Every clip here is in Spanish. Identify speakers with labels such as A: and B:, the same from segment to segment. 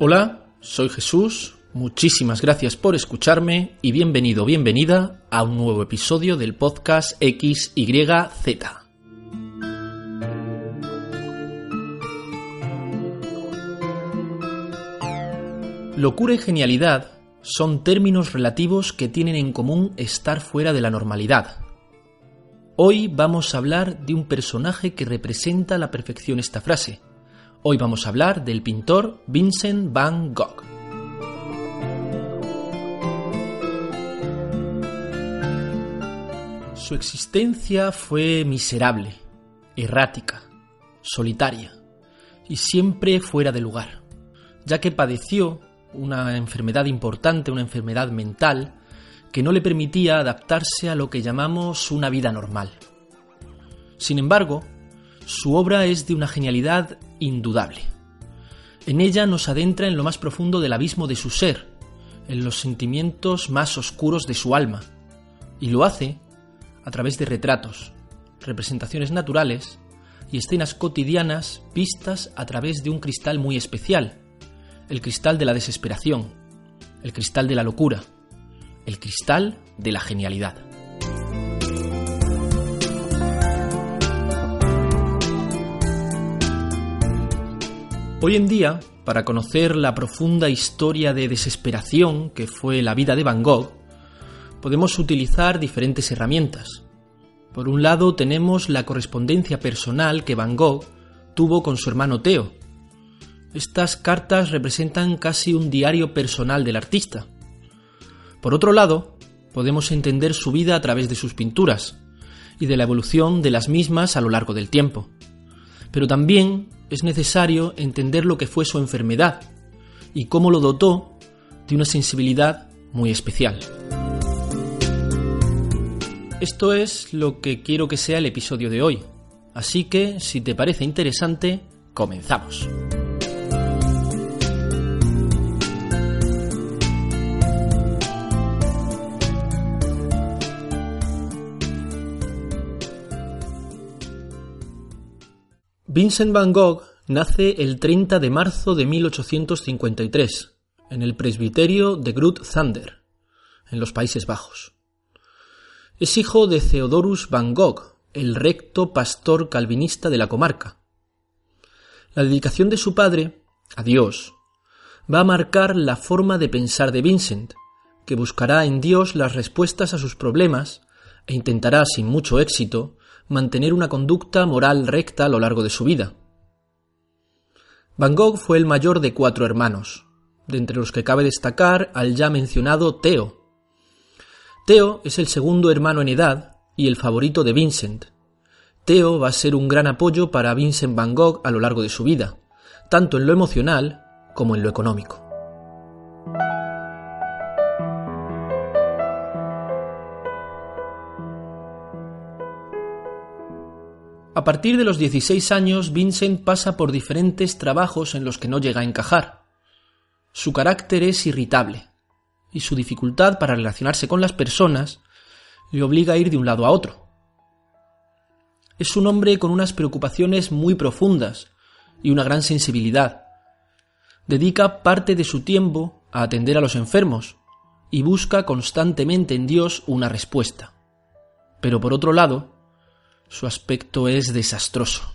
A: Hola, soy Jesús, muchísimas gracias por escucharme y bienvenido, bienvenida a un nuevo episodio del podcast XYZ. Locura y genialidad son términos relativos que tienen en común estar fuera de la normalidad. Hoy vamos a hablar de un personaje que representa a la perfección esta frase. Hoy vamos a hablar del pintor Vincent van Gogh. Su existencia fue miserable, errática, solitaria y siempre fuera de lugar, ya que padeció una enfermedad importante, una enfermedad mental, que no le permitía adaptarse a lo que llamamos una vida normal. Sin embargo, su obra es de una genialidad indudable. En ella nos adentra en lo más profundo del abismo de su ser, en los sentimientos más oscuros de su alma, y lo hace a través de retratos, representaciones naturales y escenas cotidianas vistas a través de un cristal muy especial, el cristal de la desesperación, el cristal de la locura, el cristal de la genialidad. Hoy en día, para conocer la profunda historia de desesperación que fue la vida de Van Gogh, podemos utilizar diferentes herramientas. Por un lado tenemos la correspondencia personal que Van Gogh tuvo con su hermano Theo, estas cartas representan casi un diario personal del artista. Por otro lado, podemos entender su vida a través de sus pinturas y de la evolución de las mismas a lo largo del tiempo. Pero también es necesario entender lo que fue su enfermedad y cómo lo dotó de una sensibilidad muy especial. Esto es lo que quiero que sea el episodio de hoy, así que si te parece interesante, comenzamos. Vincent van Gogh nace el 30 de marzo de 1853 en el presbiterio de Groot Thunder, en los Países Bajos. Es hijo de Theodorus van Gogh, el recto pastor calvinista de la comarca. La dedicación de su padre a Dios va a marcar la forma de pensar de Vincent, que buscará en Dios las respuestas a sus problemas e intentará, sin mucho éxito, mantener una conducta moral recta a lo largo de su vida. Van Gogh fue el mayor de cuatro hermanos, de entre los que cabe destacar al ya mencionado Theo. Theo es el segundo hermano en edad y el favorito de Vincent. Theo va a ser un gran apoyo para Vincent Van Gogh a lo largo de su vida, tanto en lo emocional como en lo económico. Partir de los 16 años, Vincent pasa por diferentes trabajos en los que no llega a encajar. Su carácter es irritable, y su dificultad para relacionarse con las personas le obliga a ir de un lado a otro. Es un hombre con unas preocupaciones muy profundas y una gran sensibilidad. Dedica parte de su tiempo a atender a los enfermos y busca constantemente en Dios una respuesta. Pero por otro lado, su aspecto es desastroso.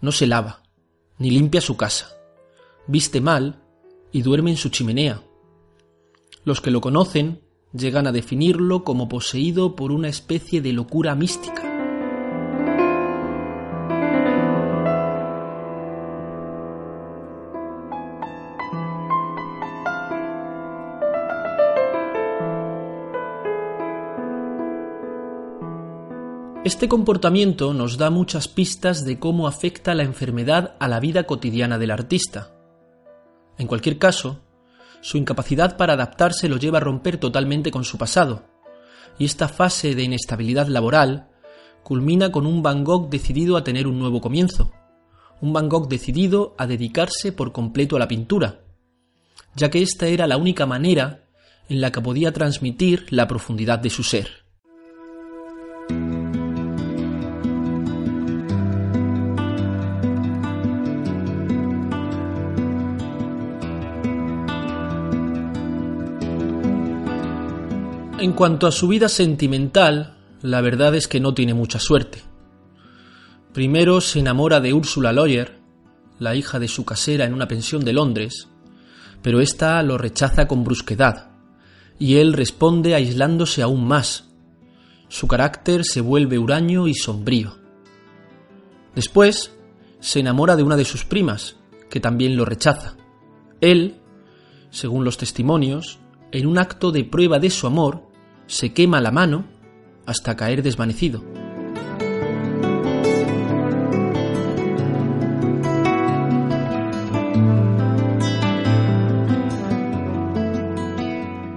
A: No se lava, ni limpia su casa. Viste mal y duerme en su chimenea. Los que lo conocen llegan a definirlo como poseído por una especie de locura mística. Este comportamiento nos da muchas pistas de cómo afecta la enfermedad a la vida cotidiana del artista. En cualquier caso, su incapacidad para adaptarse lo lleva a romper totalmente con su pasado, y esta fase de inestabilidad laboral culmina con un Van Gogh decidido a tener un nuevo comienzo, un Van Gogh decidido a dedicarse por completo a la pintura, ya que esta era la única manera en la que podía transmitir la profundidad de su ser. Cuanto a su vida sentimental, la verdad es que no tiene mucha suerte. Primero se enamora de Ursula Lawyer, la hija de su casera en una pensión de Londres, pero ésta lo rechaza con brusquedad, y él responde aislándose aún más. Su carácter se vuelve huraño y sombrío. Después se enamora de una de sus primas, que también lo rechaza. Él, según los testimonios, en un acto de prueba de su amor, se quema la mano hasta caer desvanecido.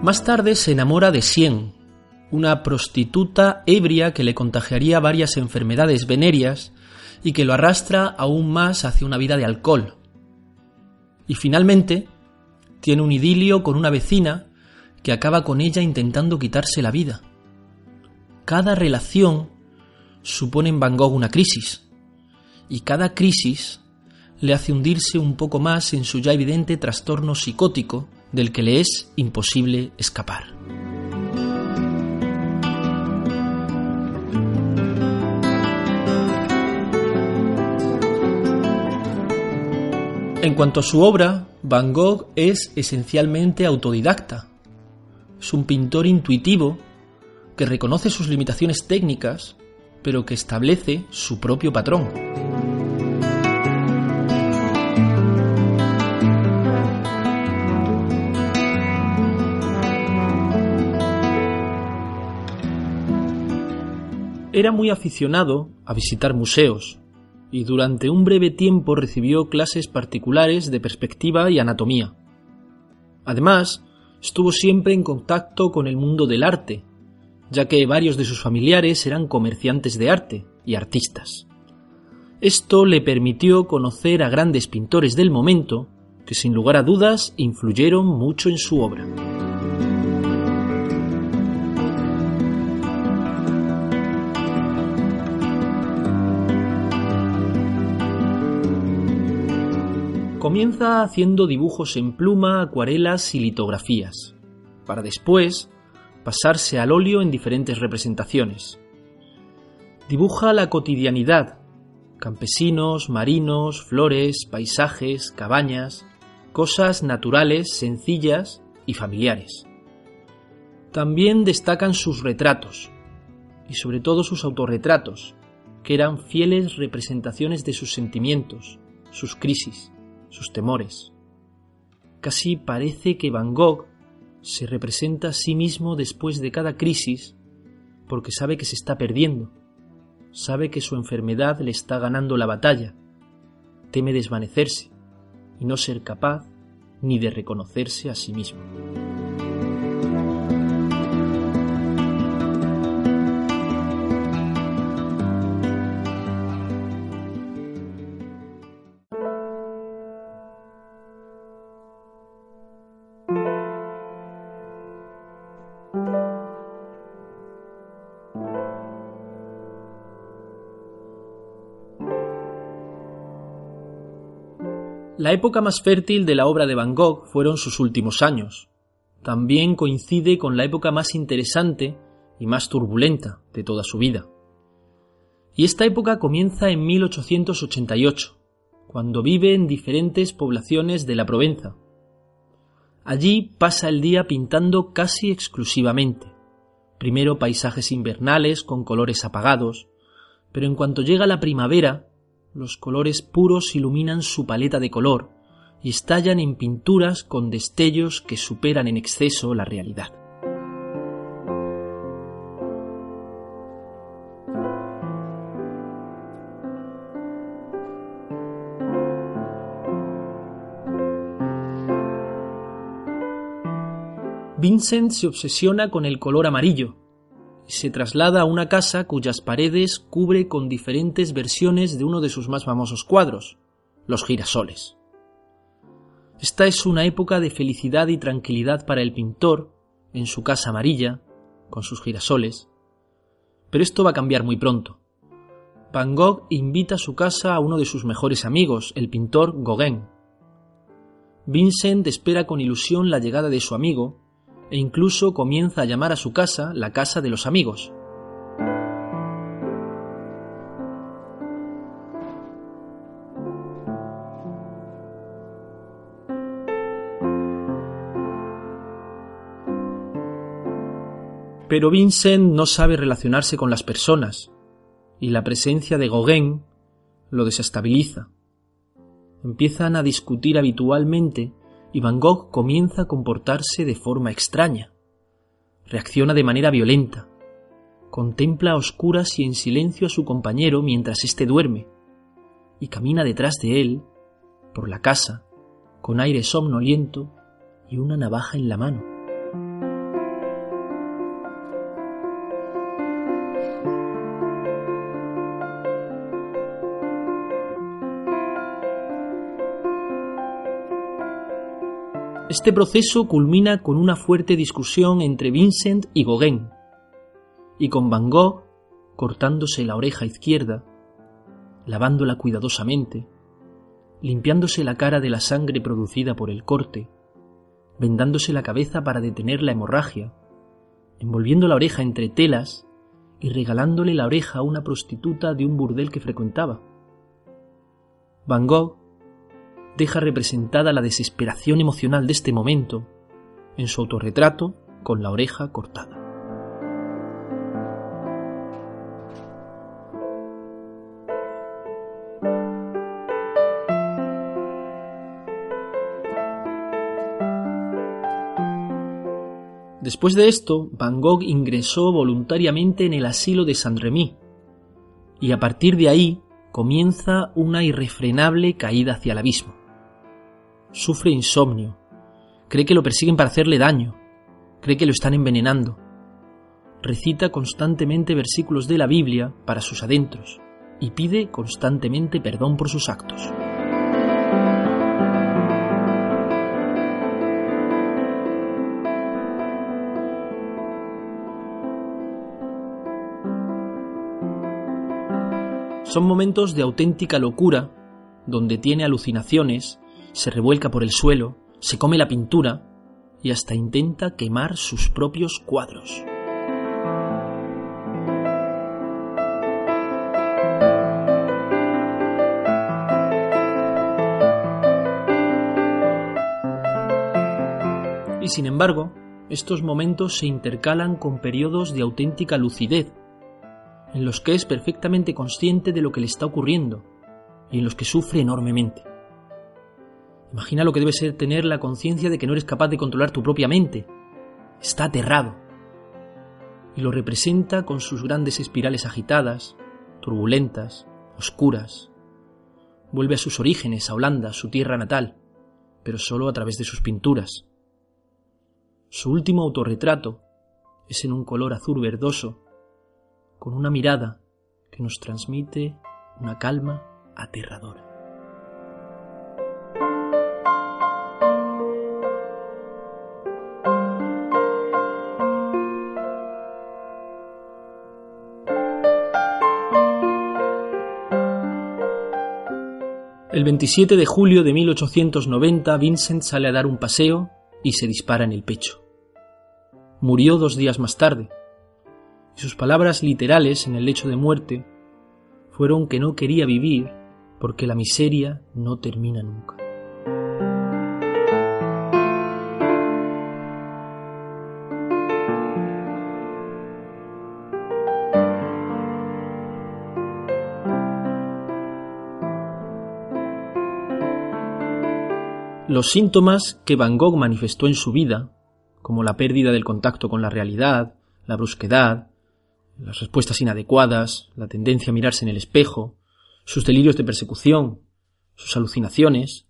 A: Más tarde se enamora de Sien, una prostituta ebria que le contagiaría varias enfermedades venéreas y que lo arrastra aún más hacia una vida de alcohol. Y finalmente tiene un idilio con una vecina que acaba con ella intentando quitarse la vida. Cada relación supone en Van Gogh una crisis, y cada crisis le hace hundirse un poco más en su ya evidente trastorno psicótico del que le es imposible escapar. En cuanto a su obra, Van Gogh es esencialmente autodidacta. Es un pintor intuitivo que reconoce sus limitaciones técnicas, pero que establece su propio patrón. Era muy aficionado a visitar museos y durante un breve tiempo recibió clases particulares de perspectiva y anatomía. Además, estuvo siempre en contacto con el mundo del arte, ya que varios de sus familiares eran comerciantes de arte y artistas. Esto le permitió conocer a grandes pintores del momento que sin lugar a dudas influyeron mucho en su obra. Comienza haciendo dibujos en pluma, acuarelas y litografías, para después pasarse al óleo en diferentes representaciones. Dibuja la cotidianidad, campesinos, marinos, flores, paisajes, cabañas, cosas naturales, sencillas y familiares. También destacan sus retratos, y sobre todo sus autorretratos, que eran fieles representaciones de sus sentimientos, sus crisis sus temores. Casi parece que Van Gogh se representa a sí mismo después de cada crisis porque sabe que se está perdiendo, sabe que su enfermedad le está ganando la batalla, teme desvanecerse y no ser capaz ni de reconocerse a sí mismo. La época más fértil de la obra de Van Gogh fueron sus últimos años. También coincide con la época más interesante y más turbulenta de toda su vida. Y esta época comienza en 1888, cuando vive en diferentes poblaciones de la Provenza. Allí pasa el día pintando casi exclusivamente, primero paisajes invernales con colores apagados, pero en cuanto llega la primavera los colores puros iluminan su paleta de color y estallan en pinturas con destellos que superan en exceso la realidad. Vincent se obsesiona con el color amarillo, se traslada a una casa cuyas paredes cubre con diferentes versiones de uno de sus más famosos cuadros, los girasoles. Esta es una época de felicidad y tranquilidad para el pintor, en su casa amarilla, con sus girasoles. Pero esto va a cambiar muy pronto. Van Gogh invita a su casa a uno de sus mejores amigos, el pintor Gauguin. Vincent espera con ilusión la llegada de su amigo e incluso comienza a llamar a su casa la casa de los amigos. Pero Vincent no sabe relacionarse con las personas, y la presencia de Gauguin lo desestabiliza. Empiezan a discutir habitualmente y Van Gogh comienza a comportarse de forma extraña. Reacciona de manera violenta. Contempla a oscuras y en silencio a su compañero mientras éste duerme, y camina detrás de él, por la casa, con aire somnoliento y una navaja en la mano. Este proceso culmina con una fuerte discusión entre Vincent y Gauguin, y con Van Gogh cortándose la oreja izquierda, lavándola cuidadosamente, limpiándose la cara de la sangre producida por el corte, vendándose la cabeza para detener la hemorragia, envolviendo la oreja entre telas y regalándole la oreja a una prostituta de un burdel que frecuentaba. Van Gogh deja representada la desesperación emocional de este momento en su autorretrato con la oreja cortada. Después de esto, Van Gogh ingresó voluntariamente en el asilo de Saint-Rémy, y a partir de ahí comienza una irrefrenable caída hacia el abismo sufre insomnio, cree que lo persiguen para hacerle daño, cree que lo están envenenando. Recita constantemente versículos de la Biblia para sus adentros y pide constantemente perdón por sus actos. Son momentos de auténtica locura, donde tiene alucinaciones se revuelca por el suelo, se come la pintura y hasta intenta quemar sus propios cuadros. Y sin embargo, estos momentos se intercalan con periodos de auténtica lucidez, en los que es perfectamente consciente de lo que le está ocurriendo y en los que sufre enormemente. Imagina lo que debe ser tener la conciencia de que no eres capaz de controlar tu propia mente. Está aterrado. Y lo representa con sus grandes espirales agitadas, turbulentas, oscuras. Vuelve a sus orígenes, a Holanda, su tierra natal, pero solo a través de sus pinturas. Su último autorretrato es en un color azul verdoso, con una mirada que nos transmite una calma aterradora. 27 de julio de 1890 Vincent sale a dar un paseo y se dispara en el pecho. Murió dos días más tarde, y sus palabras literales en el lecho de muerte fueron que no quería vivir porque la miseria no termina nunca. Los síntomas que Van Gogh manifestó en su vida, como la pérdida del contacto con la realidad, la brusquedad, las respuestas inadecuadas, la tendencia a mirarse en el espejo, sus delirios de persecución, sus alucinaciones,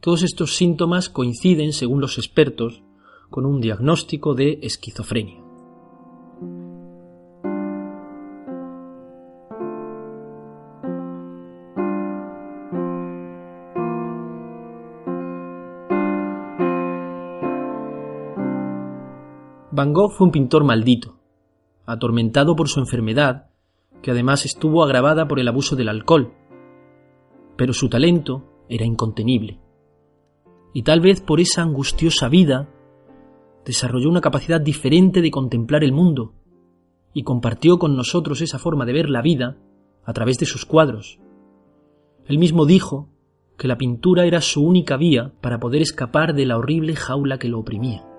A: todos estos síntomas coinciden, según los expertos, con un diagnóstico de esquizofrenia. Van Gogh fue un pintor maldito, atormentado por su enfermedad, que además estuvo agravada por el abuso del alcohol. Pero su talento era incontenible. Y tal vez por esa angustiosa vida desarrolló una capacidad diferente de contemplar el mundo y compartió con nosotros esa forma de ver la vida a través de sus cuadros. Él mismo dijo que la pintura era su única vía para poder escapar de la horrible jaula que lo oprimía.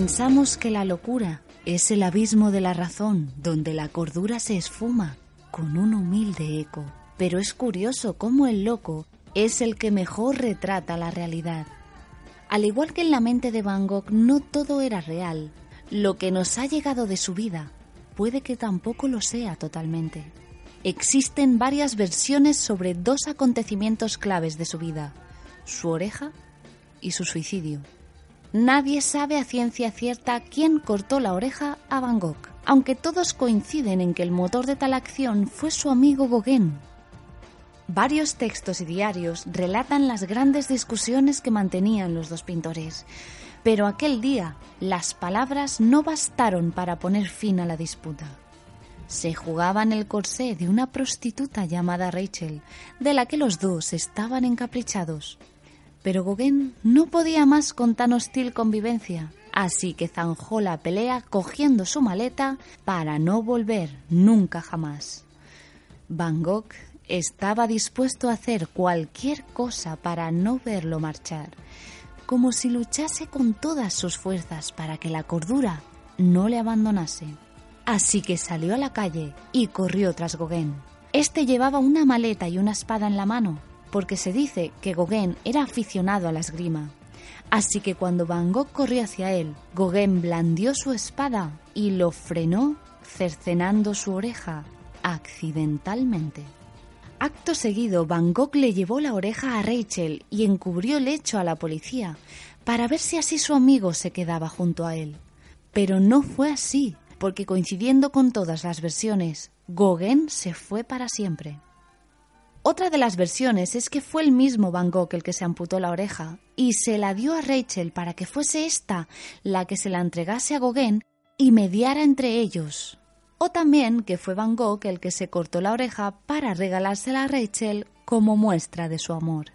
B: Pensamos que la locura es el abismo de la razón donde la cordura se esfuma con un humilde eco. Pero es curioso cómo el loco es el que mejor retrata la realidad. Al igual que en la mente de Van Gogh no todo era real, lo que nos ha llegado de su vida puede que tampoco lo sea totalmente. Existen varias versiones sobre dos acontecimientos claves de su vida, su oreja y su suicidio. Nadie sabe a ciencia cierta quién cortó la oreja a Van Gogh, aunque todos coinciden en que el motor de tal acción fue su amigo Gauguin. Varios textos y diarios relatan las grandes discusiones que mantenían los dos pintores, pero aquel día las palabras no bastaron para poner fin a la disputa. Se jugaban el corsé de una prostituta llamada Rachel, de la que los dos estaban encaprichados. Pero Gauguin no podía más con tan hostil convivencia, así que zanjó la pelea cogiendo su maleta para no volver nunca jamás. Van Gogh estaba dispuesto a hacer cualquier cosa para no verlo marchar, como si luchase con todas sus fuerzas para que la cordura no le abandonase. Así que salió a la calle y corrió tras Gauguin. Este llevaba una maleta y una espada en la mano, porque se dice que Gauguin era aficionado a la esgrima. Así que cuando Van Gogh corrió hacia él, Gauguin blandió su espada y lo frenó cercenando su oreja accidentalmente. Acto seguido, Van Gogh le llevó la oreja a Rachel y encubrió el hecho a la policía para ver si así su amigo se quedaba junto a él. Pero no fue así, porque coincidiendo con todas las versiones, Gauguin se fue para siempre. Otra de las versiones es que fue el mismo Van Gogh el que se amputó la oreja y se la dio a Rachel para que fuese ésta la que se la entregase a Gauguin y mediara entre ellos. O también que fue Van Gogh el que se cortó la oreja para regalársela a Rachel como muestra de su amor.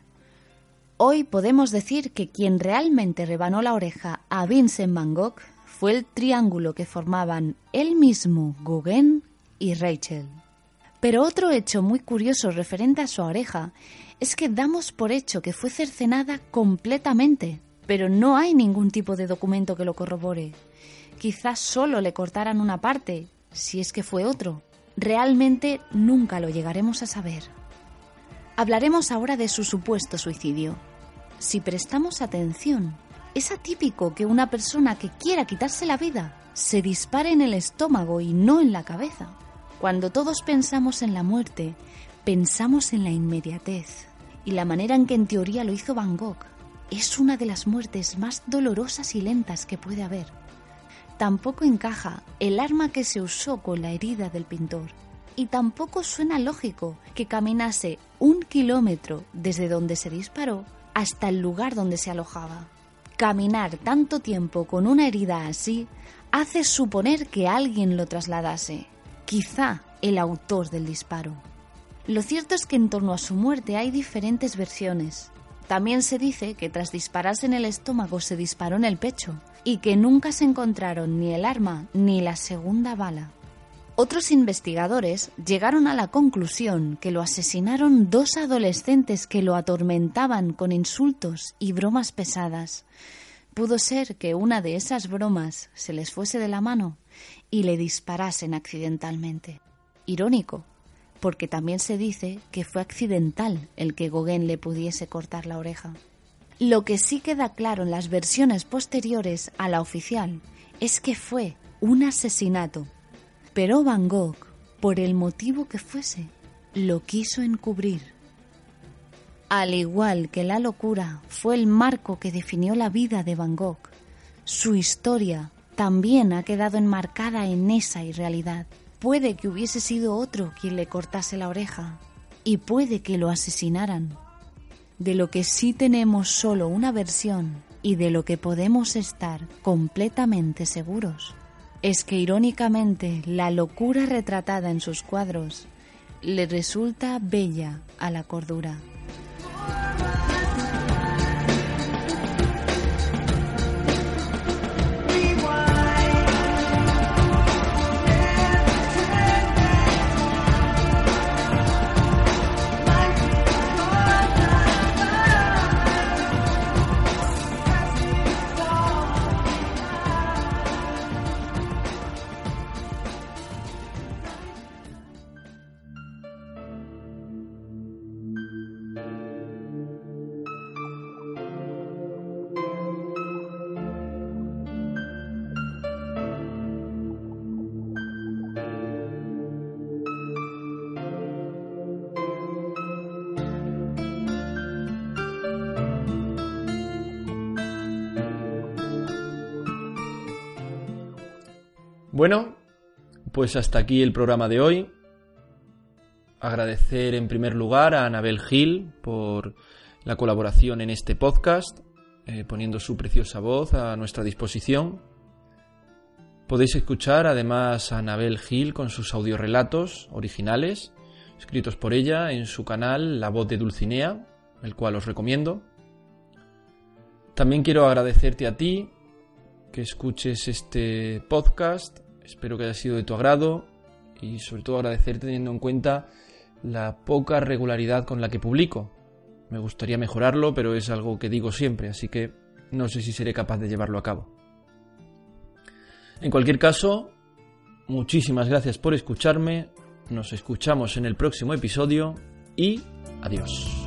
B: Hoy podemos decir que quien realmente rebanó la oreja a Vincent Van Gogh fue el triángulo que formaban él mismo, Gauguin y Rachel. Pero otro hecho muy curioso referente a su oreja es que damos por hecho que fue cercenada completamente, pero no hay ningún tipo de documento que lo corrobore. Quizás solo le cortaran una parte, si es que fue otro. Realmente nunca lo llegaremos a saber. Hablaremos ahora de su supuesto suicidio. Si prestamos atención, es atípico que una persona que quiera quitarse la vida se dispare en el estómago y no en la cabeza. Cuando todos pensamos en la muerte, pensamos en la inmediatez y la manera en que en teoría lo hizo Van Gogh es una de las muertes más dolorosas y lentas que puede haber. Tampoco encaja el arma que se usó con la herida del pintor y tampoco suena lógico que caminase un kilómetro desde donde se disparó hasta el lugar donde se alojaba. Caminar tanto tiempo con una herida así hace suponer que alguien lo trasladase quizá el autor del disparo. Lo cierto es que en torno a su muerte hay diferentes versiones. También se dice que tras dispararse en el estómago se disparó en el pecho y que nunca se encontraron ni el arma ni la segunda bala. Otros investigadores llegaron a la conclusión que lo asesinaron dos adolescentes que lo atormentaban con insultos y bromas pesadas. Pudo ser que una de esas bromas se les fuese de la mano y le disparasen accidentalmente. Irónico, porque también se dice que fue accidental el que Gauguin le pudiese cortar la oreja. Lo que sí queda claro en las versiones posteriores a la oficial es que fue un asesinato, pero Van Gogh, por el motivo que fuese, lo quiso encubrir. Al igual que la locura fue el marco que definió la vida de Van Gogh, su historia también ha quedado enmarcada en esa irrealidad. Puede que hubiese sido otro quien le cortase la oreja y puede que lo asesinaran. De lo que sí tenemos solo una versión y de lo que podemos estar completamente seguros es que irónicamente la locura retratada en sus cuadros le resulta bella a la cordura.
C: Bueno, pues hasta aquí el programa de hoy. Agradecer en primer lugar a Anabel Gil por la colaboración en este podcast, eh, poniendo su preciosa voz a nuestra disposición. Podéis escuchar además a Anabel Gil con sus audiorelatos originales, escritos por ella en su canal La Voz de Dulcinea, el cual os recomiendo. También quiero agradecerte a ti que escuches este podcast Espero que haya sido de tu agrado y sobre todo agradecerte teniendo en cuenta la poca regularidad con la que publico. Me gustaría mejorarlo, pero es algo que digo siempre, así que no sé si seré capaz de llevarlo a cabo. En cualquier caso, muchísimas gracias por escucharme, nos escuchamos en el próximo episodio y adiós.